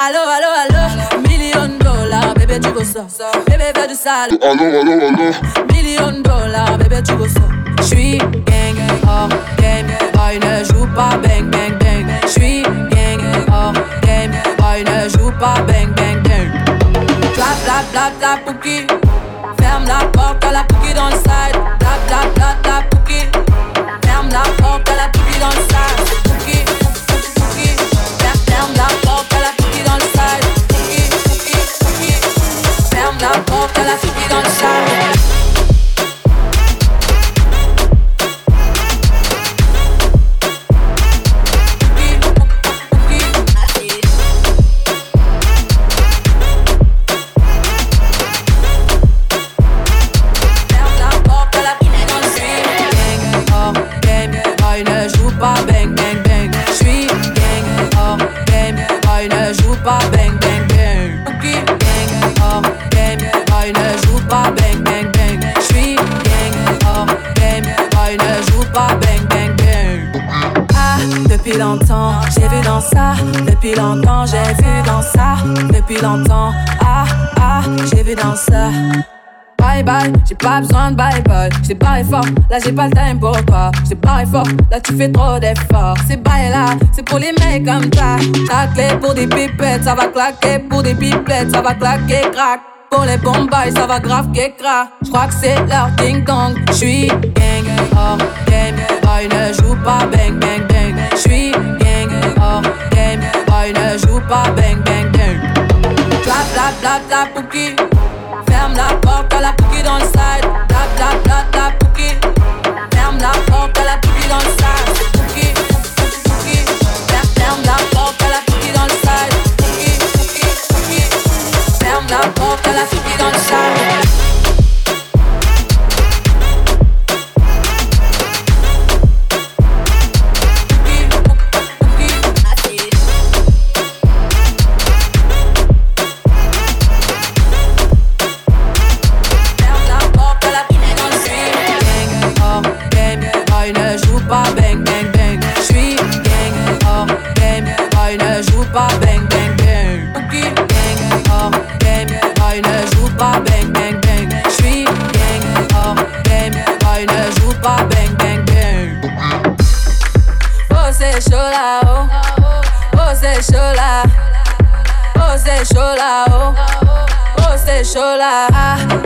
Allo, allo, allo. Million là j'ai pas le time pour toi. J't'ai parlé fort, là tu fais trop d'efforts. C'est bye là, c'est pour les mecs comme ça. Ta clé pour des pipettes, ça va claquer pour des pipettes, ça va claquer crack. Pour les bombes, ça va grave Je J'crois que c'est leur ding dong. J'suis gang hors game. Boy ne joue pas bang bang bang. J'suis gang hors game. Boy ne joue pas bang bang bang. Bla bla bla bla pouki. Ferme la porte à la pouki dans le side. Bla bla bla bla pouki. Ferme la porte à la pouki dans le side.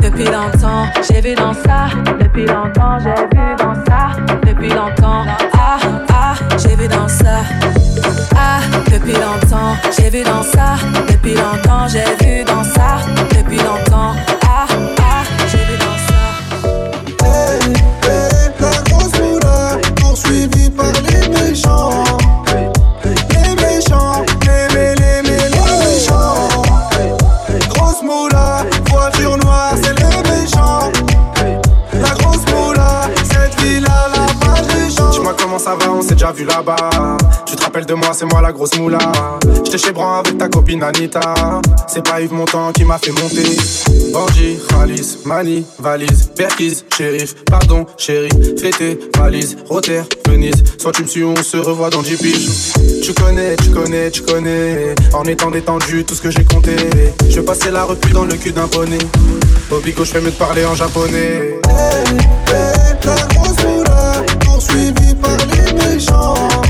Depuis longtemps, j'ai vu dans ça. Depuis longtemps, j'ai vu dans ça. Depuis longtemps, ah, ah, j'ai vu dans ça. Ah, depuis longtemps, j'ai vu dans ça. Depuis longtemps, j'ai vu dans ça. Depuis longtemps, Tu te rappelles de moi, c'est moi la grosse moula. J'étais chez Bran avec ta copine Anita. C'est pas Yves Montand qui m'a fait monter. Bandit, Khalis, Mani, valise, Berkis, shérif, pardon, chéri, fêté, valise, Rotter, Venise. Soit tu me suis, on se revoit dans 10 piges. Tu connais, tu connais, tu connais. En étant détendu, tout ce que j'ai compté. Je passer la repu dans le cul d'un poney. Obico, je fais mieux de parler en japonais. Les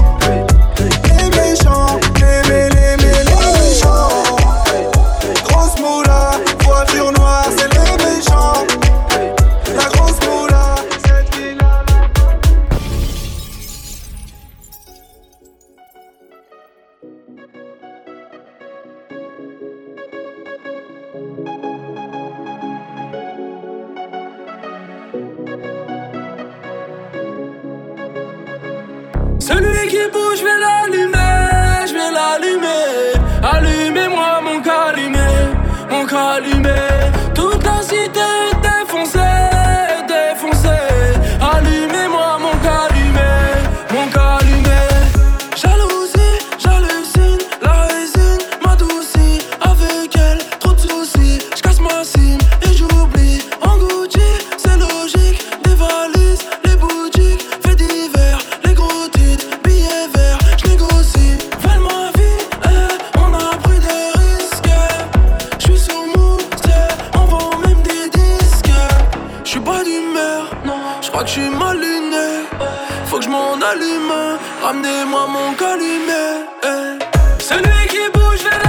Faut que je m'en allume. Ramenez-moi mon calumet. Eh. Celui qui bouge, je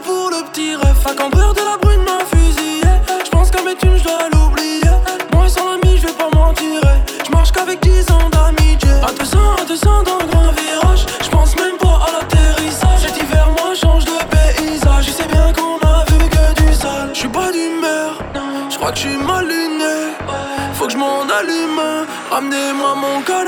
Pour le petit ref. À cambreur de la brune m'a fusillé. J'pense qu'à mes thunes, j'dois l'oublier. Moi sans l'ami, j'vais pas m'en tirer. J'marche qu'avec 10 ans d'amitié. À 200, à 200 dans le grand virage. J'pense même pas à l'atterrissage. Cet hiver, moi change de paysage. Je sais bien qu'on a vu que du sale. J'suis pas d'humeur. J'crois que j'suis mal luné. Faut que je m'en allume. Ramenez-moi mon calumet.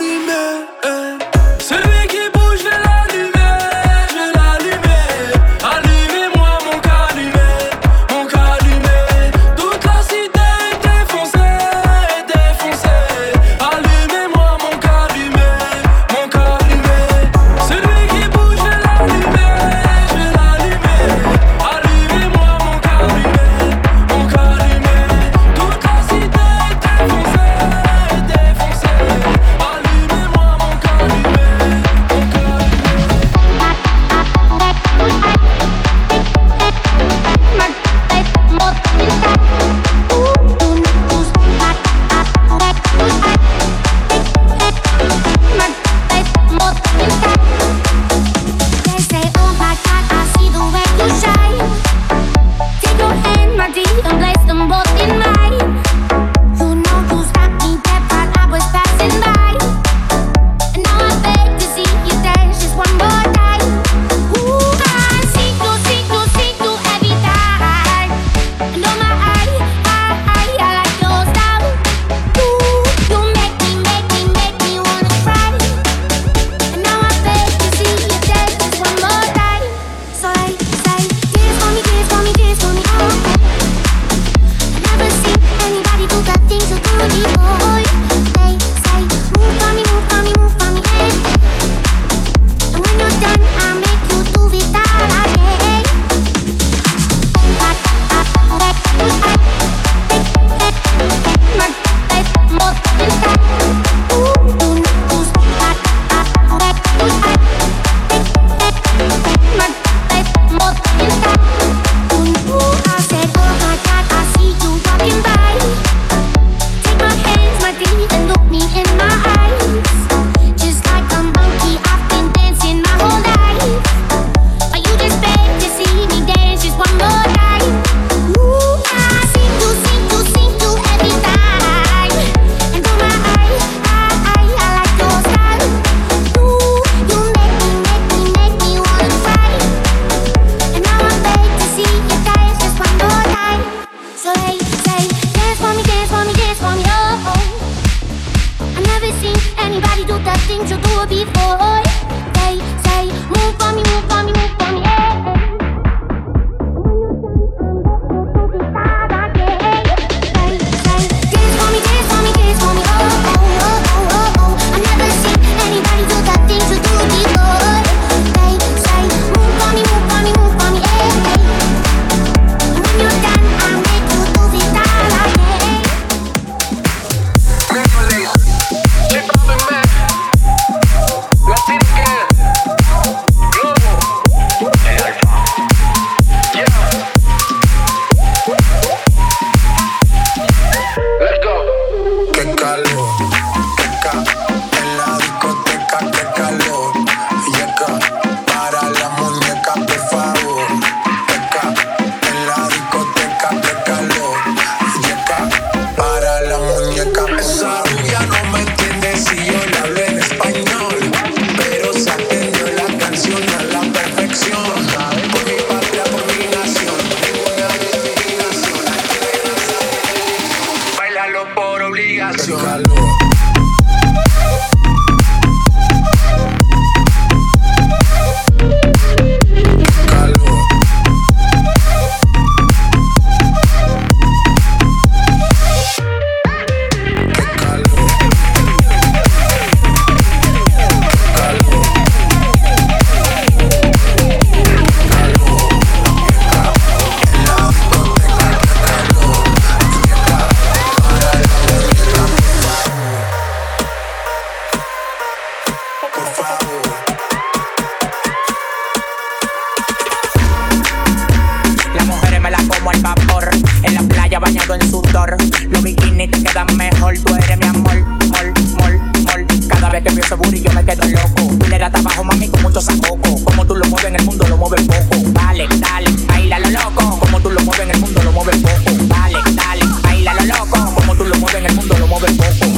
Tú eres mi amor, mol, mol, mol. Cada vez que veo ese booty yo me quedo loco. Tú le das trabajo, mami, con mucho sacoco. Como tú lo mueves en el mundo, lo mueves poco. Dale, dale, baila lo loco. Como tú lo mueves en el mundo, lo mueves poco. Dale, dale, baila lo loco. Como tú lo mueves en el mundo, lo mueves poco.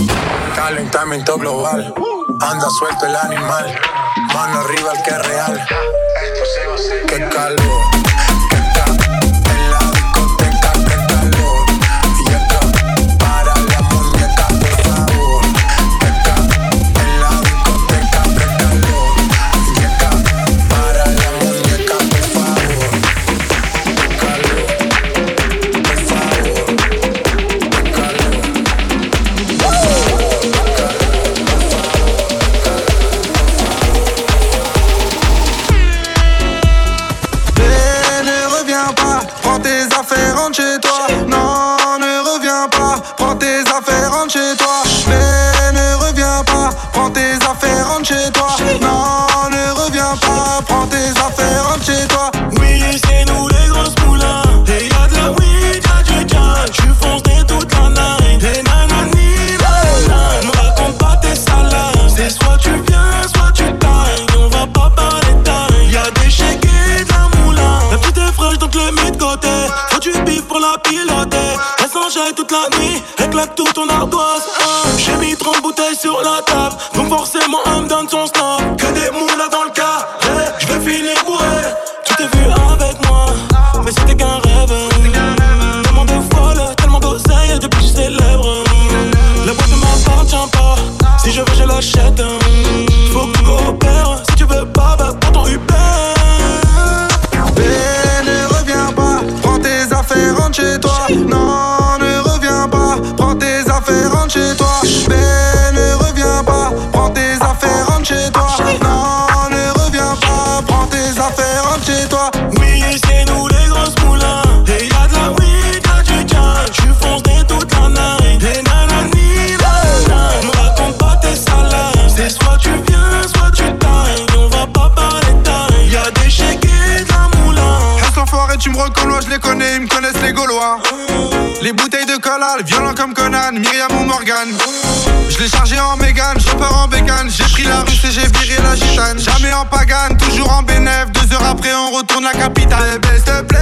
Calentamiento global. Anda suelto el animal. Mano arriba el que es real. Que calvo. Non, ne reviens pas, prends tes affaires, rentre chez toi. Mais ne reviens pas, prends tes affaires, rentre chez toi. Non, ne reviens pas, prends tes affaires, rentre chez toi. Oui, c'est nous les grosses moulins. Et y'a de la weed, y'a du cash. J'suis foncé toute la marée. Et nanani, nanana. Me raconte pas tes salades. C'est soit tu viens, soit tu tailles. On va pas parler taille. Y'a des chégués de la moulin. Reste en forêt, tu me reconnais, je les connais violent comme Conan, Myriam ou Morgan. Je l'ai chargé en mégane, je repars en bécane. J'ai pris la russe et j'ai viré la gitane. Jamais en pagane, toujours en bénéf. Deux heures après, on retourne la capitale. Eh ben, s'il te plaît.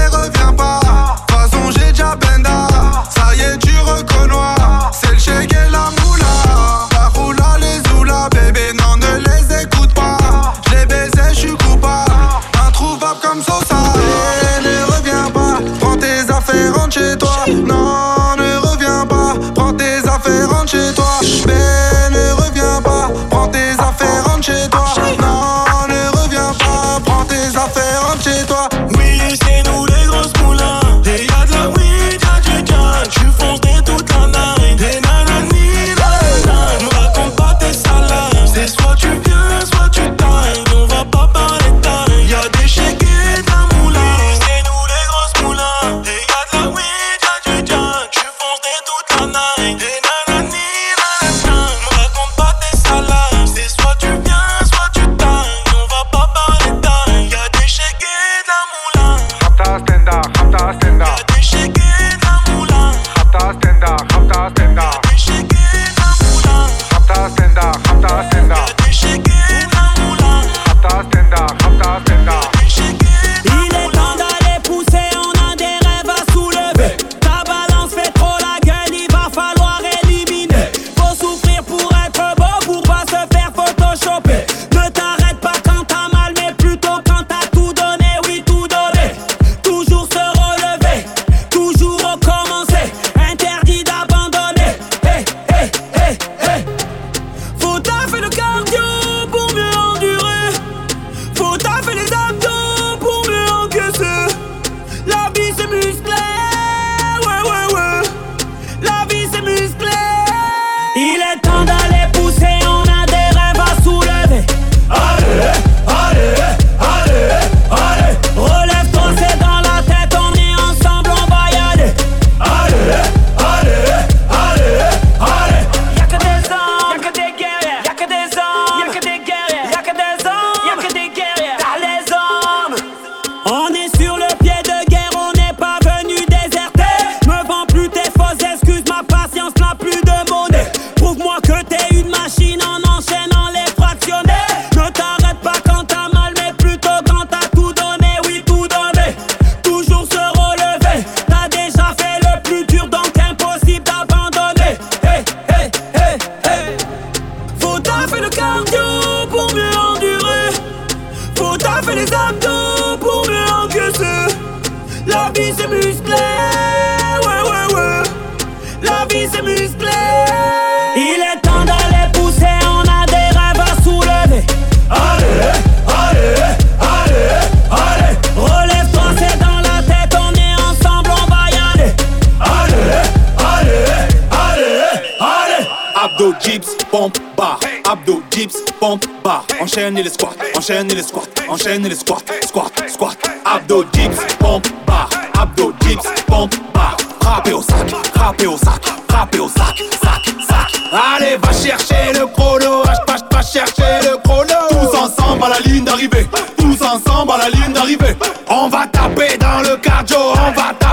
Enchaîne les squats, enchaîne les squats, enchaîne les squats, squat, squat, abdo dips, pompe, bar, abdo dips, pompe, bar, frappez au sac, frappez au sac, frappez au sac, sac, sac. Allez, va chercher le chrono, va, va chercher le chrono. Tous ensemble à la ligne d'arrivée, tous ensemble à la ligne d'arrivée. On va taper dans le cardio, on va taper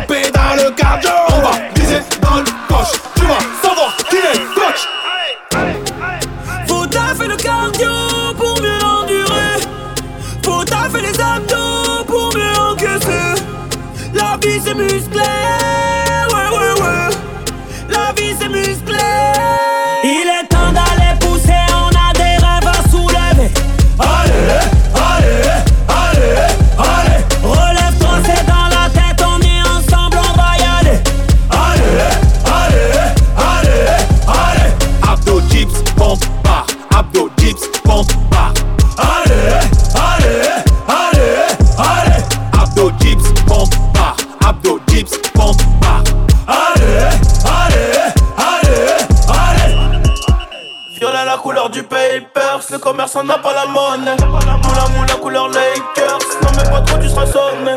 commerçant n'a pas la monnaie. Moula moula couleur Lakers, non mais pas trop tu seras sonné.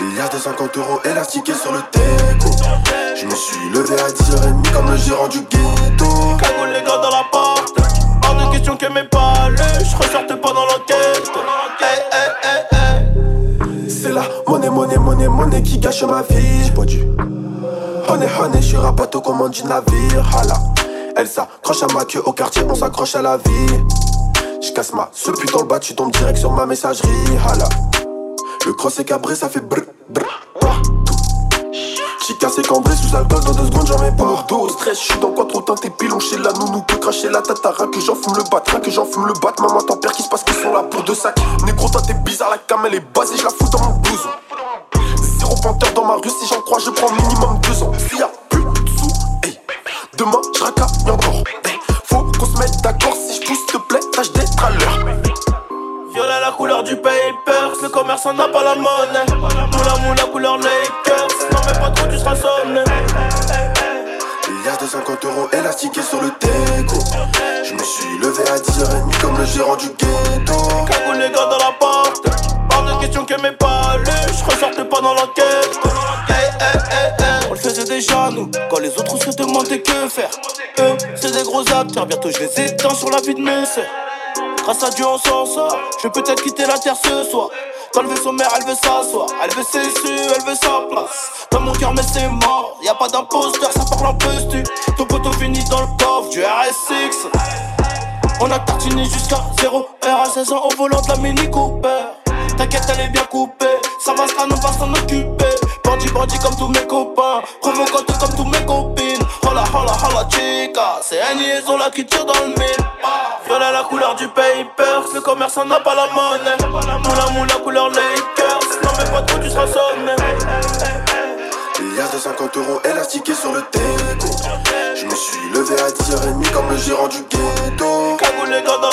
Il y a des 50 euros élastiqués sur le teco Je me suis levé à 10h30 comme le gérant du ghetto Cagoule les gars dans la porte Hors de question que mes palais Je ressorte pas dans l'enquête hey, hey, hey, c'est la monnaie, monnaie, monnaie, monnaie qui gâche ma vie. J'bois du honey, honey, j'suis rapato comme commande du navire. Hala, elle s'accroche à ma queue au quartier, on s'accroche à la vie. J'casse ma ce putain le bas, tu tombes direct sur ma messagerie. Hala, le cross est cabré, ça fait brr, brr. J'suis cassé cambré sous alcool dans deux secondes, j'en mets pas. Dos, stress, j'suis dans quoi trop teinté, pilon chez la nounou, peut cracher la tatara, que j'en fume le bat, que j'en fume le bat. Maman, t'en perds qui se passe qu'ils sont là pour deux sacs. Négro, toi t'es bizarre, la cam elle est basée, j'la fous dans mon blouson. Zéro panthère dans ma rue, si j'en crois, je prends minimum deux ans. S'il demain j'racaille encore. Hey, faut qu'on se mette d'accord, si je pousse, te plaît, tâche d'être à l'heure. Violet la couleur du papers, le commerçant n'a pas la monnaie. Moula moula couleur Lakers, non mais pas trop tu seras sonné. Il y a 250 euros élastiqués sur le teco Je me suis levé à 10h30 comme le gérant du ghetto Cagoule les gars dans la porte Pas de question que mes palais Je ressortais pas dans l'enquête faisait déjà nous Quand les autres se demandaient que faire Eux c'est des gros acteurs Bientôt je les éteins sur la vie de mes sœurs Grâce à Dieu on s'en sort Je vais peut-être quitter la terre ce soir quand elle son mère, elle veut s'asseoir. Elle veut ses su, elle veut sa place. Dans mon cœur, mais c'est mort. Y a pas d'imposteur, ça parle en tu Ton poteau finit dans le coffre du RSX. On a tartiné jusqu'à 0 R à 16 ans au volant de la Mini Cooper. T'inquiète, elle est bien coupée. Ça va, ça, on va s'en occuper. Bandit, bandit comme tous mes copains. Provocante comme tous mes copines. Hola, hola, hola, chica. C'est un liaison là qui tire dans le mille. Violet la couleur du papers. Le commerçant n'a pas la monnaie. Moula, moula, couleur Lakers. Non, mais pas trop, tu seras sonné. Il y a 250 euros élastiqués sur le teco Je me suis levé à 10h30 comme le gérant du ghetto Cagoule les gars dans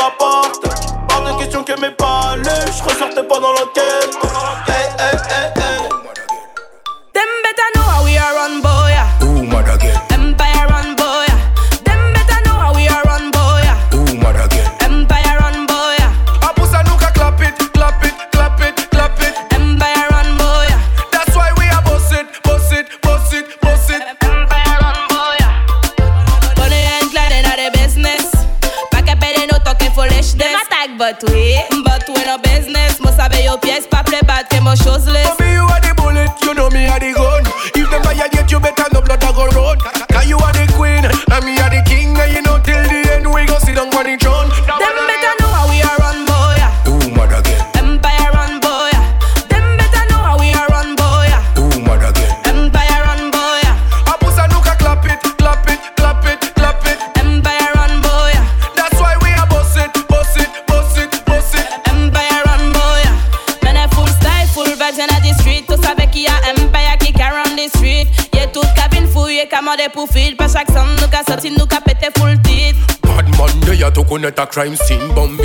a crime scene. Bomb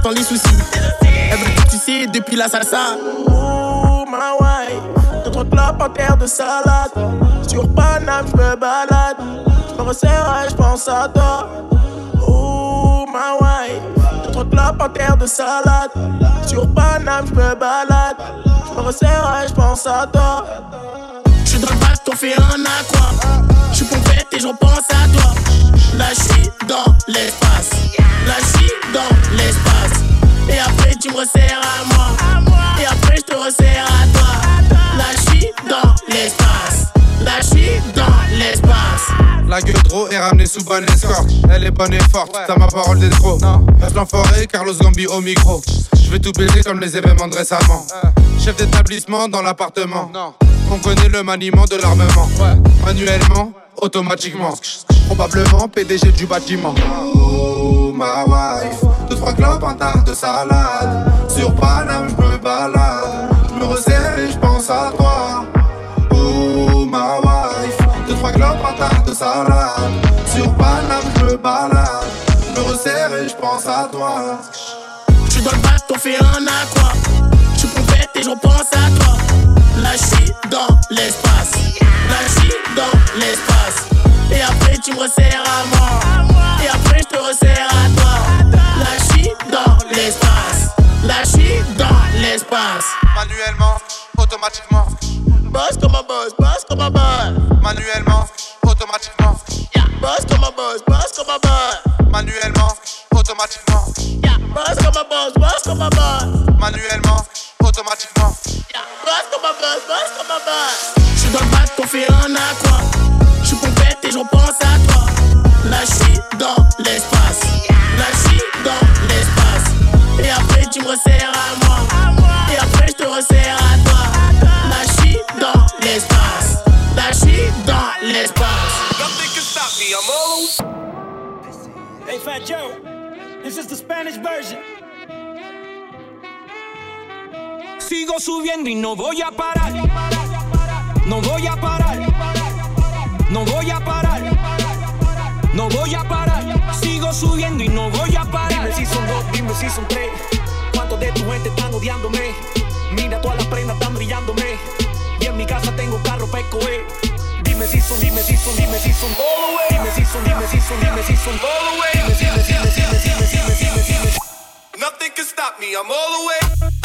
l'instant les soucis. Elle veut tout depuis la salsa. Oh ma wife, deux trois clopes en terre de salade. Sur Paname, je me balade. Je me resserre, je pense à toi. Oh ma wife, deux trois clopes en terre de salade. Sur Paname, je me balade. Je me resserre, je pense à toi. Je suis dans le bac, t'en fais un à quoi Je suis pompette et j'en pense à toi. Là, je tu me resserres à moi. Et après, je te resserre à toi. Là, je suis dans l'espace. Là, je suis dans l'espace. La gueule trop est ramenée sous bonne escorte. Elle est bonne et forte, t'as ma parole d'escroc. Reste l'enfoiré, Carlos Gambi au micro. Je vais tout baiser comme les événements de récemment. Chef d'établissement dans l'appartement. On connaît le maniement de l'armement. Manuellement, automatiquement. Probablement PDG du bâtiment. Oh ma wife, trois clopes, un tas de salade. Sur Paname, je me balade. Je me resserre et je pense à toi. Oh ma wife, deux trois clopes, un tas de salade. Sur Paname, je me balade. Je me resserre et je pense à toi. Je suis dans le bac, t'en fais un à quoi Je suis et j'en pense à toi. Là, je suis dans l'espace. Là, je suis dans l'espace. Et après, tu me resserres à moi. Et après, je te resserre à toi. Je l'espace. Je dans l'espace. Manuellement, automatiquement. Boss comme un boss, boss comme un boss. Manuellement, automatiquement. Boss comme un boss, boss comme un boss. Manuellement, automatiquement. Boss comme un boss, boss comme un boss. Manuellement, automatiquement. Boss comme un boss, boss comme un boss. Je suis dans le bac, t'en fais un Je suis pompette et j'en pense à toi. Je suis dans l'espace. Tu me resserres à moi. Et après, je te resserre à toi. Suis dans l'espace. Suis dans l'espace. Nothing can stop me, I'm all Hey, Fat Joe, this is the Spanish version. Sigo subiendo y no voy a parar. No voy a parar. No voy a parar. No voy a parar. Sigo subiendo y no voy a parar. Dime si son dos, dime si son tres. ¿Cuántos de tu gente están odiándome? Mira, todas las prendas están brillándome. Y en mi casa tengo carro para escoger. Dime si son, dime si son, dime si son. Dime si son, dime si son, dime si son. Dime, dime, dime, dime, dime, dime, dime, dime. Nothing can stop me, I'm all the way.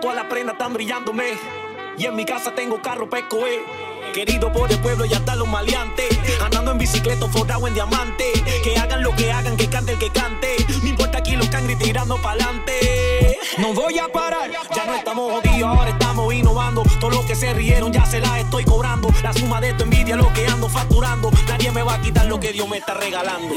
Todas las prendas están brillándome. Y en mi casa tengo carro para escoger. Querido por el pueblo y hasta los maleantes. Andando en bicicleta forrado en diamante. Que hagan lo que hagan, que cante el que cante. No importa aquí los cangri tirando pa'lante. No voy a parar. Ya no estamos jodidos, ahora estamos innovando. Todo lo que se rieron ya se las estoy cobrando. La suma de tu envidia, lo que ando facturando. Nadie me va a quitar lo que Dios me está regalando.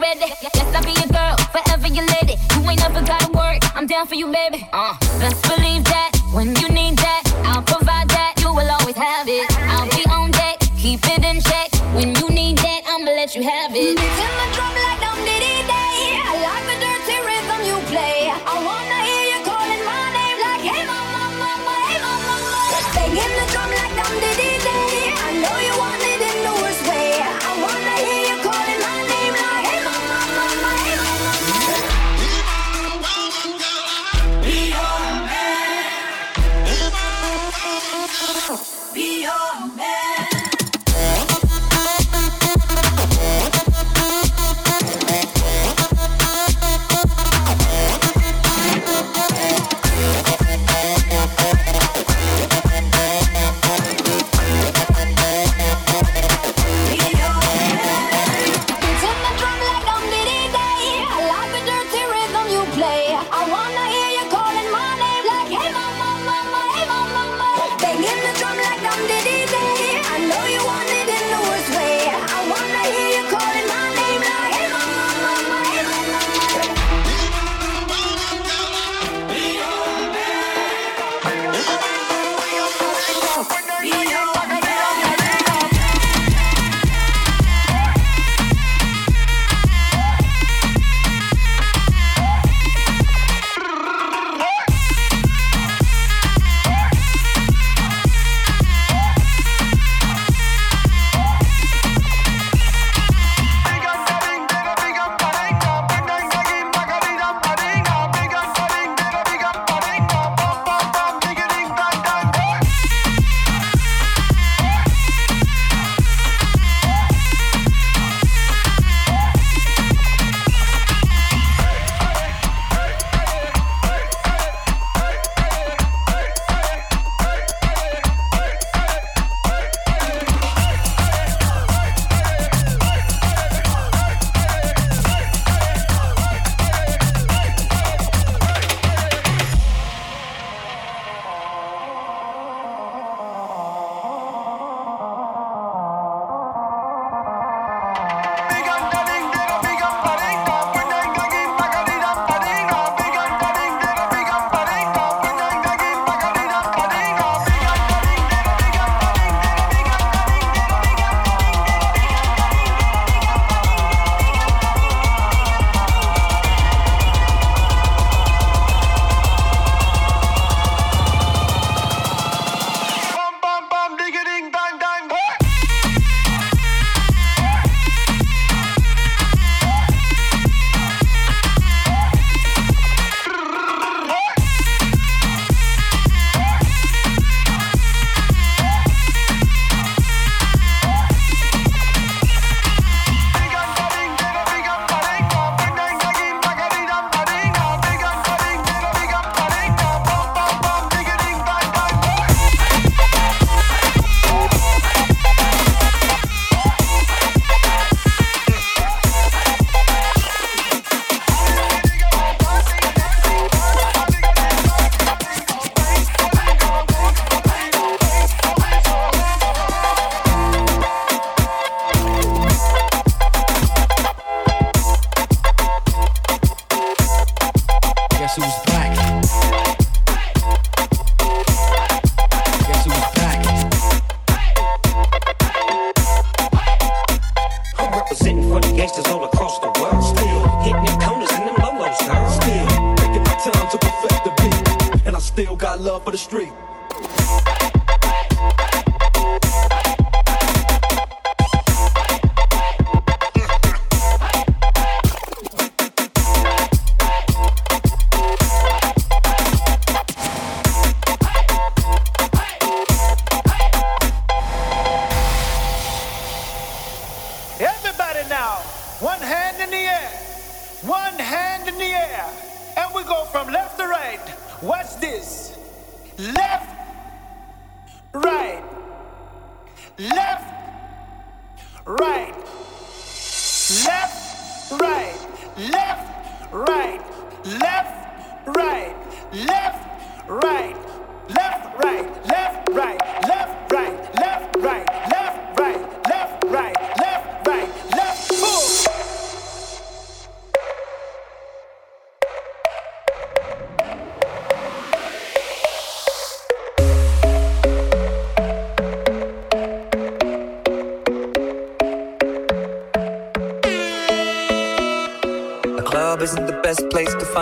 Ready. Yes, I'll be your girl, forever your lady. You ain't never gotta worry. I'm down for you, baby. Uh, best believe that when you need that, I'll provide that. You will always have it. I'll be on deck, keep it in check. When you need that, I'ma let you have it.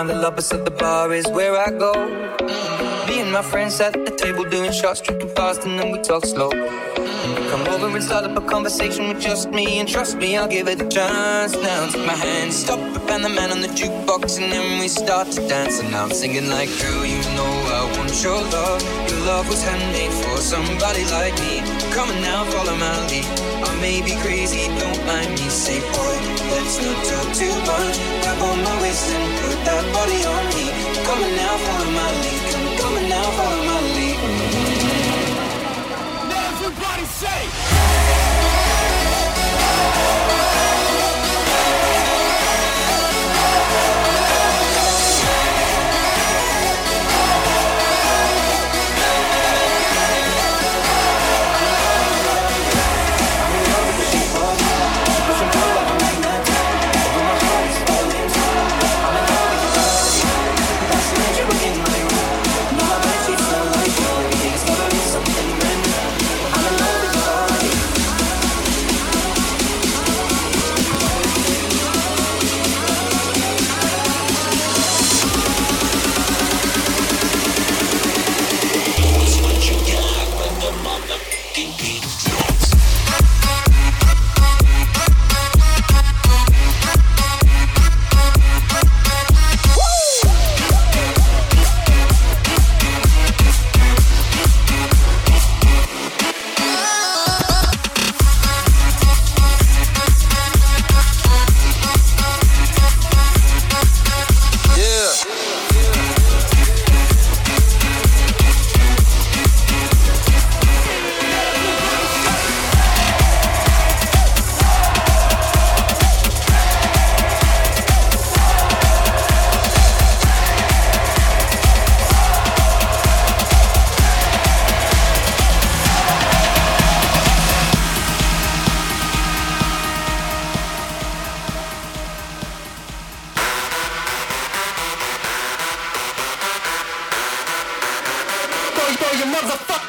The lovers, so the bar is where I go. Me and my friends at the table doing shots, drinking fast, and then we talk slow. Come over and start up a conversation with just me, and trust me, I'll give it a chance. Now take my hand, stop and the man on the jukebox, and then we start to dance. And now I'm singing like, girl, you know I want your love. Your love was handmade for somebody like me. Come on now, follow my lead. I may be crazy, don't mind me. Say, boy, let's not talk too much. Grab on my waist and that body on me. Come on now, follow my lead. Come, on now, follow my lead. Now Everybody say.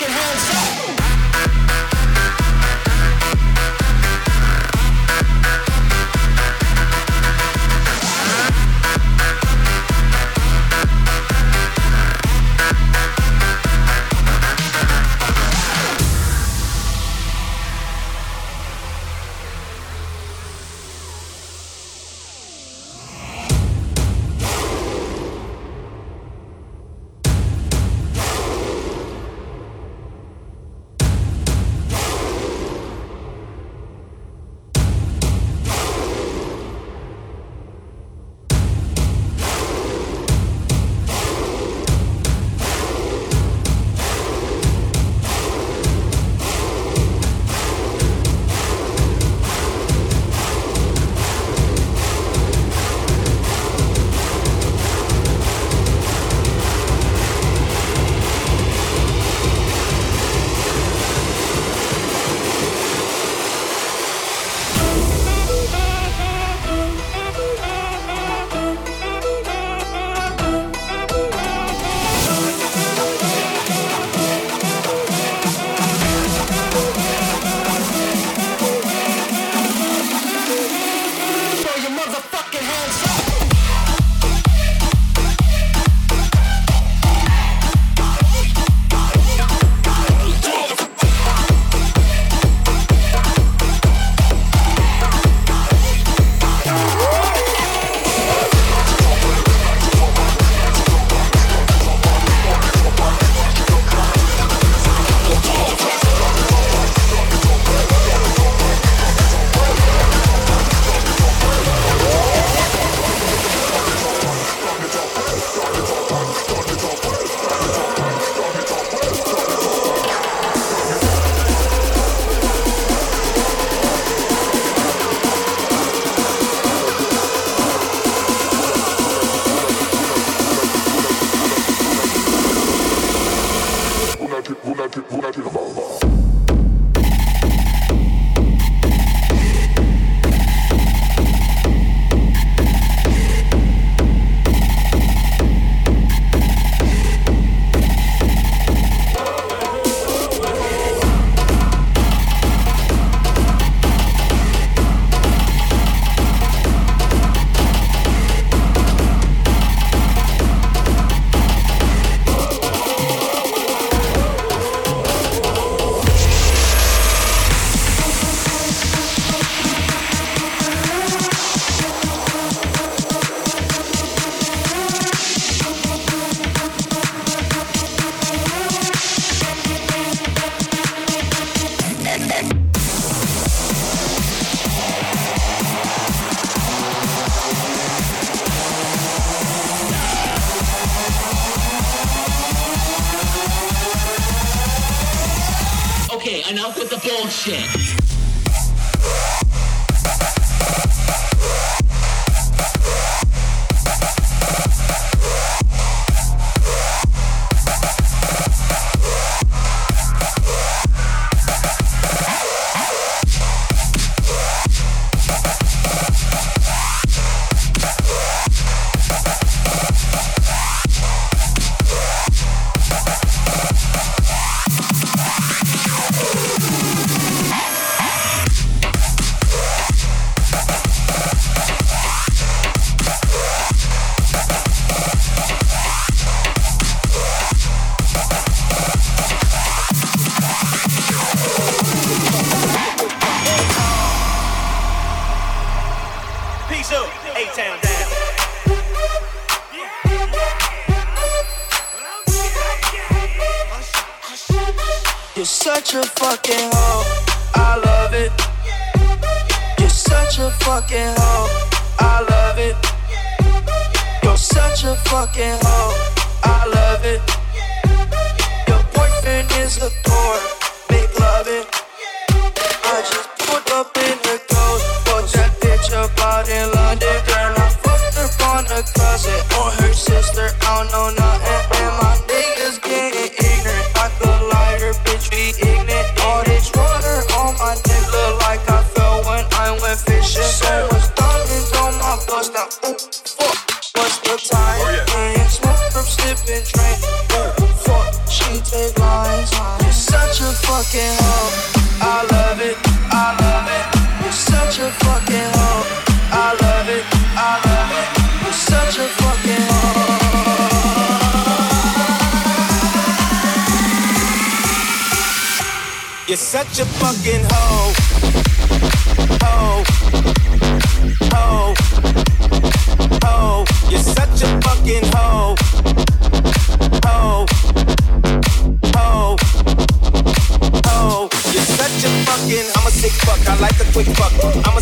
Motherfucking hands up.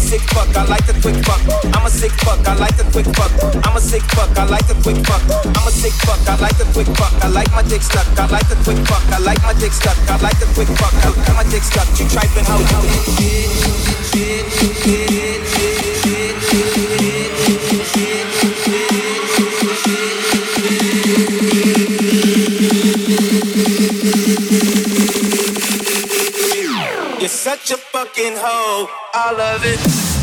sick fuck, I like the quick fuck. I'm a sick fuck, I like the quick fuck. I'm a sick fuck, I like the quick fuck. I'm a sick fuck, I like the quick fuck. I like my dick stuck, I like the quick fuck. I like my dick stuck, I like the quick fuck. I like my dick stuck, you tripping hoe. fucking hoe. I love it.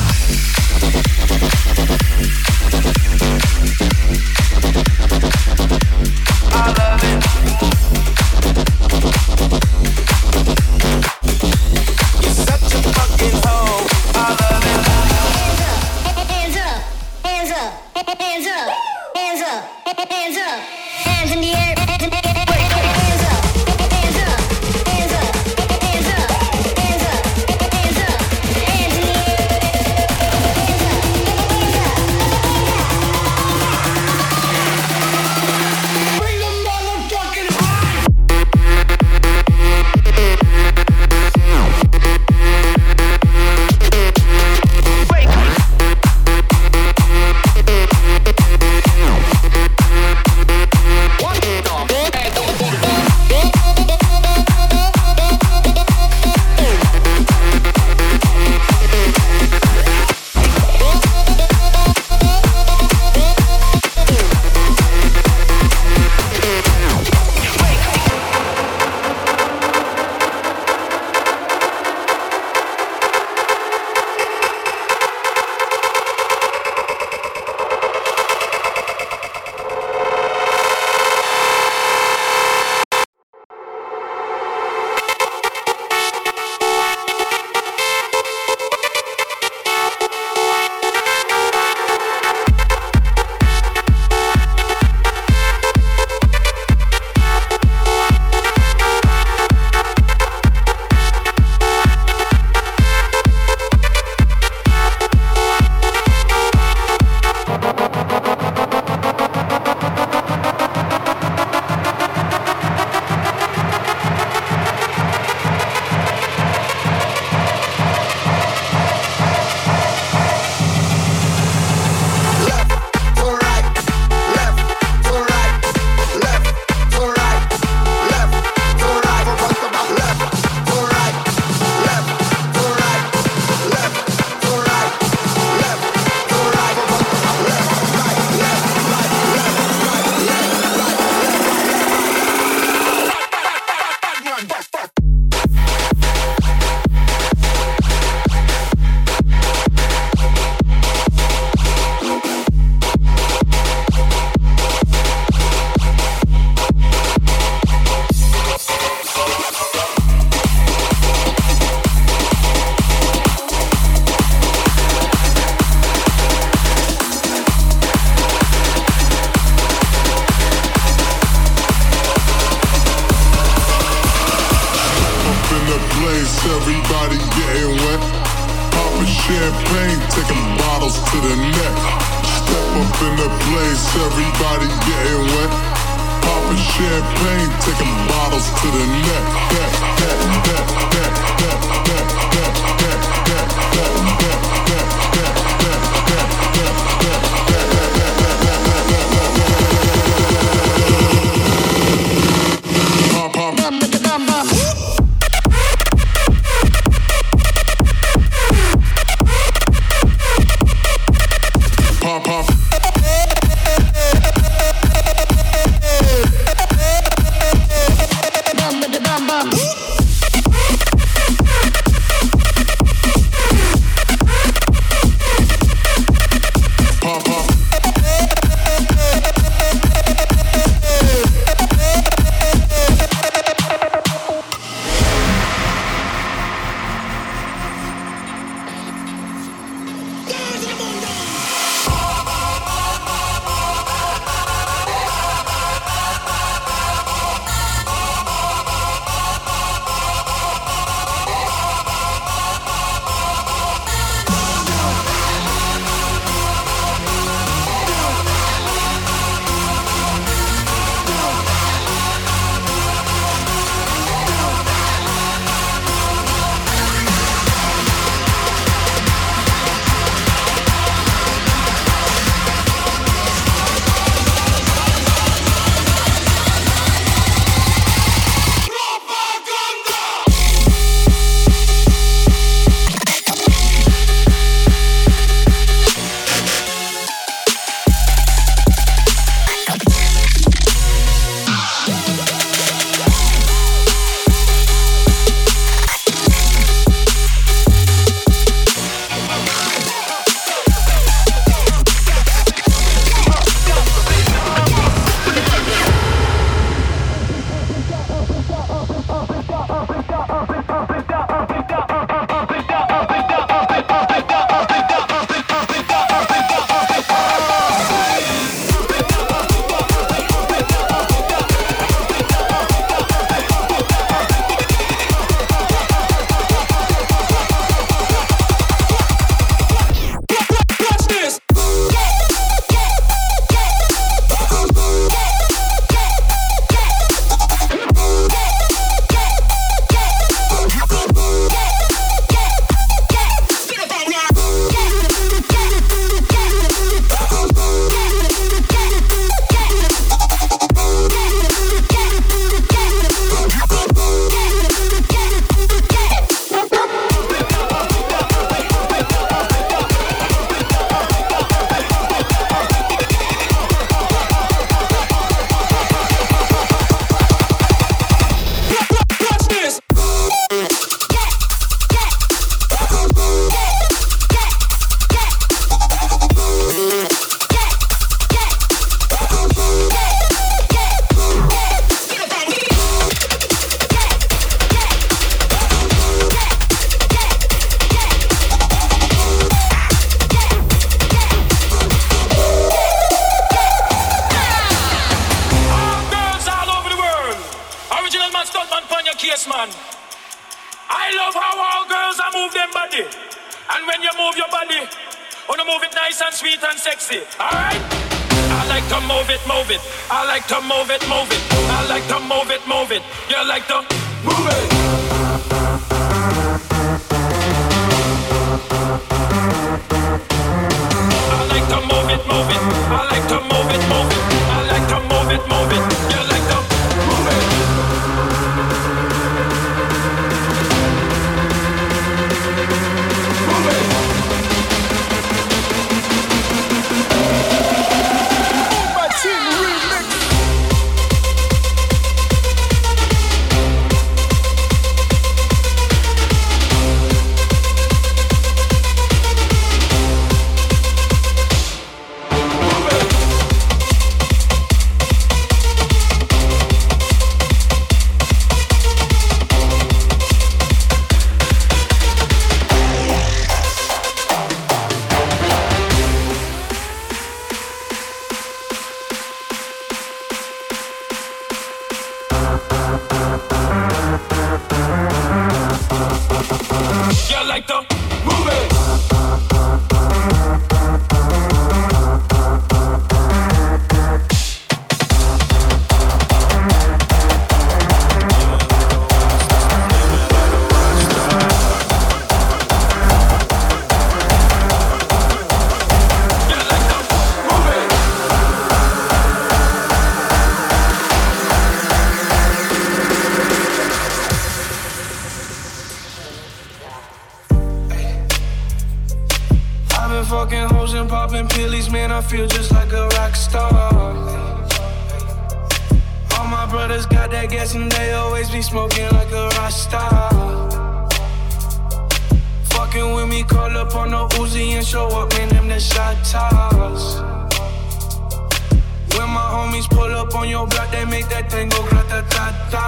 On your block, they make that thing go grata ta ta.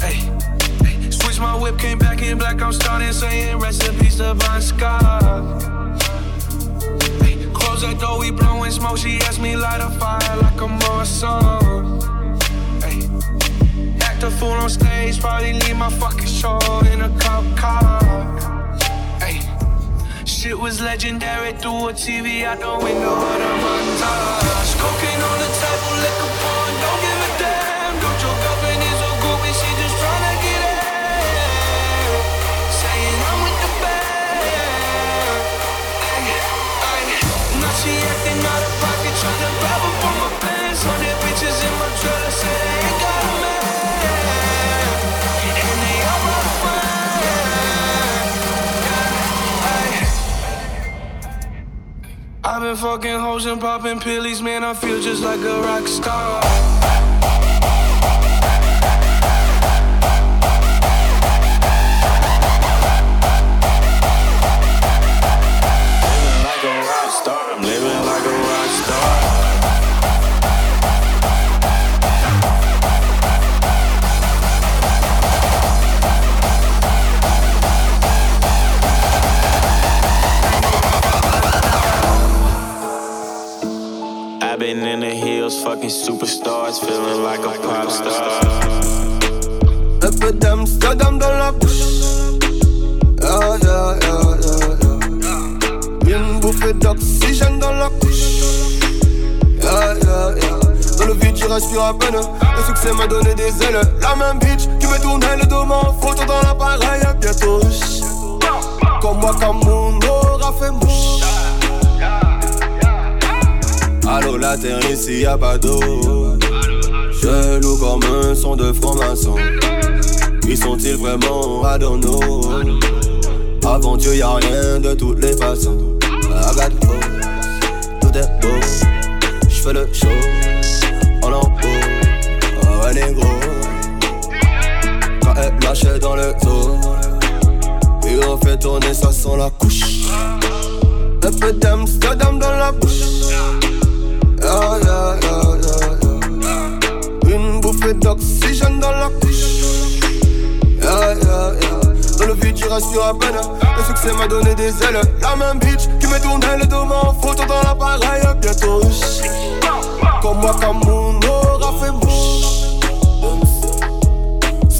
Hey, hey, switch my whip, came back in black. I'm starting saying recipes to Bon Scott. Hey, close that door, we blowing smoke. She asked me light a fire like a act a fool on stage, probably leave my fucking show in a cop car. Hey, shit was legendary through a TV out the window of the montage. Cocaine on the table, I've been fucking hoes and popping pillies, man. I feel just like a rock star. Fucking superstars, feeling like a pop star. Un peu d'Amsterdam dans la bouche. Yeah, yeah, yeah, yeah, yeah. Une bouffée d'oxygène dans la couche. Yeah, yeah, yeah. Dans le vide, tu respires à peine. Le succès m'a donné des ailes. La même bitch qui me tournait le dos en photo dans l'appareil. Bientôt, comme moi, comme mon La terre ici, y'a pas d'eau. Chelou comme un son de franc-maçon. Qui sont-ils vraiment know. Avant Dieu, y'a rien de toutes les façons. Hoes, tout est beau. J'fais le show en lambeau. Oh, ouais, négro. Quand elle lâche dans le dos. Et on fait tourner ça sans la couche. Un peu d'Amsterdam dans la bouche. Yeah, yeah, yeah, yeah. Une bouffée d'oxygène dans la couche. Dans le vide, tu respires à peine. Le succès m'a donné des ailes. La même bitch qui me tournait le dos en photo dans l'appareil. Bientôt, comme moi, comme mon aura fait mouche.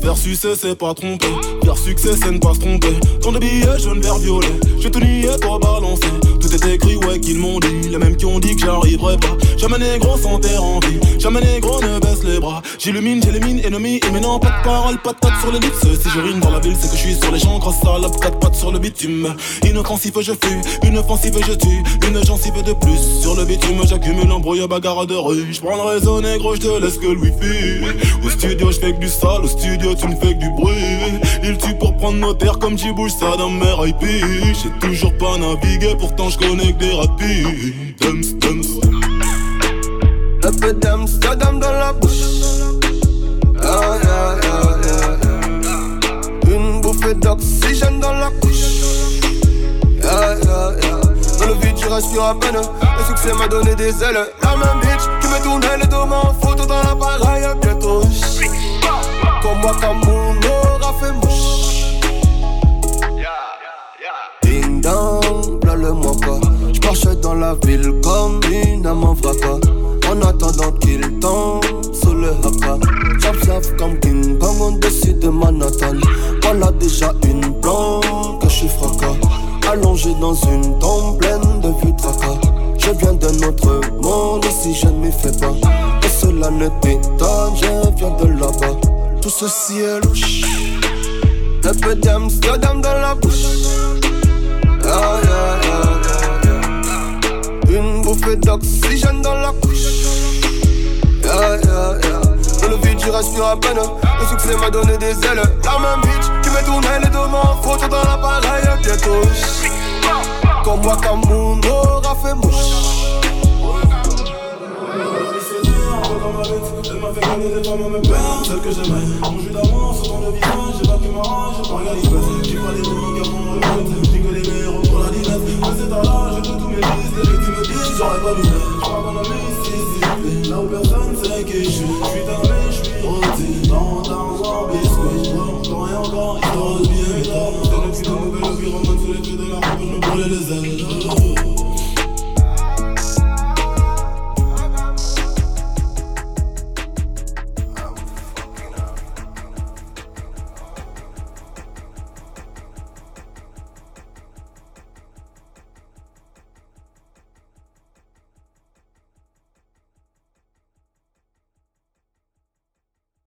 Faire sucer, c'est pas tromper. Faire succès, c'est ne pas se tromper. Tant de billets, jaune, vert, violet. J'ai tout nié, toi balancé. Est écrit, ouais, qu'ils m'ont dit. Les mêmes qui ont dit que j'arriverais pas. Jamais négro sans terre en vie. Jamais négro ne baisse les bras. J'illumine, j'élimine, ennemi. Et maintenant, pas de parole, pas de tête sur les lips. Si je rime dans la ville, c'est que je suis sur les. Grâce à la quatre pattes sur le bitume. Inoffensif, je fuis. Une offensive, je tue. Une gencive de plus. Sur le bitume, j'accumule embrouille, bagarre de rue. J'prends le réseau négro, j'te laisse que le wifi. Au studio, j'fais que du sale. Au studio, tu me fais que du bruit. Il tue pour prendre nos terres comme j'y bouge ça dans mes IP. J'ai toujours pas navigué, pourtant je connais que des rapides. Dums, dums. Un peu d'Amsterdam dans la bouche. Yeah, yeah, yeah, yeah. Une bouffée d'oxygène dans la couche. Yeah, yeah, yeah. Dans le vide, tu respires à peine. Le succès m'a donné des ailes. La même bitch qui me tournait le dos en photo dans l'appareil. Bientôt, comme moi, comme marche dans la ville comme une âme en En attendant qu'il tombe sous le haka. J'observe comme King Kong au-dessus de Manhattan. Voilà déjà une planque, je suis fracas. Allongé dans une tombe pleine de vieux tracas. Je viens d'un autre monde si je ne m'y fais pas. Et cela ne t'étonne, je viens de là-bas. Tout ce ciel, un peu d'Amsterdam dans la bouche. Oh yeah bouffée d'oxygène dans la couche. Dans le vide, tu respires à peine. Le succès m'a donné des ailes. La même bitch qui me tournait les deux mains. Photo dans l'appareil, bientôt. Comme moi, mon aura fait mouche. Elle m'a fait connaître des femmes à que j'aimais. Mon jus d'amour visage, j'ai pas pu m'arranger, j'ai pas regardé bête. J'ai pas les gars pour me le J'ai que les meilleurs pour la. Mais c'est à de vices, les disent, j'aurais pas dû Je crois qu'on a mis ici, là où personne sait qui je suis. Je suis tombé, je suis rôti, dans biscuit. Encore et encore, histoire de bien. C'est le plus mauvais, le pyromane sous les pieds de la rampe, je me brûlais les ailes.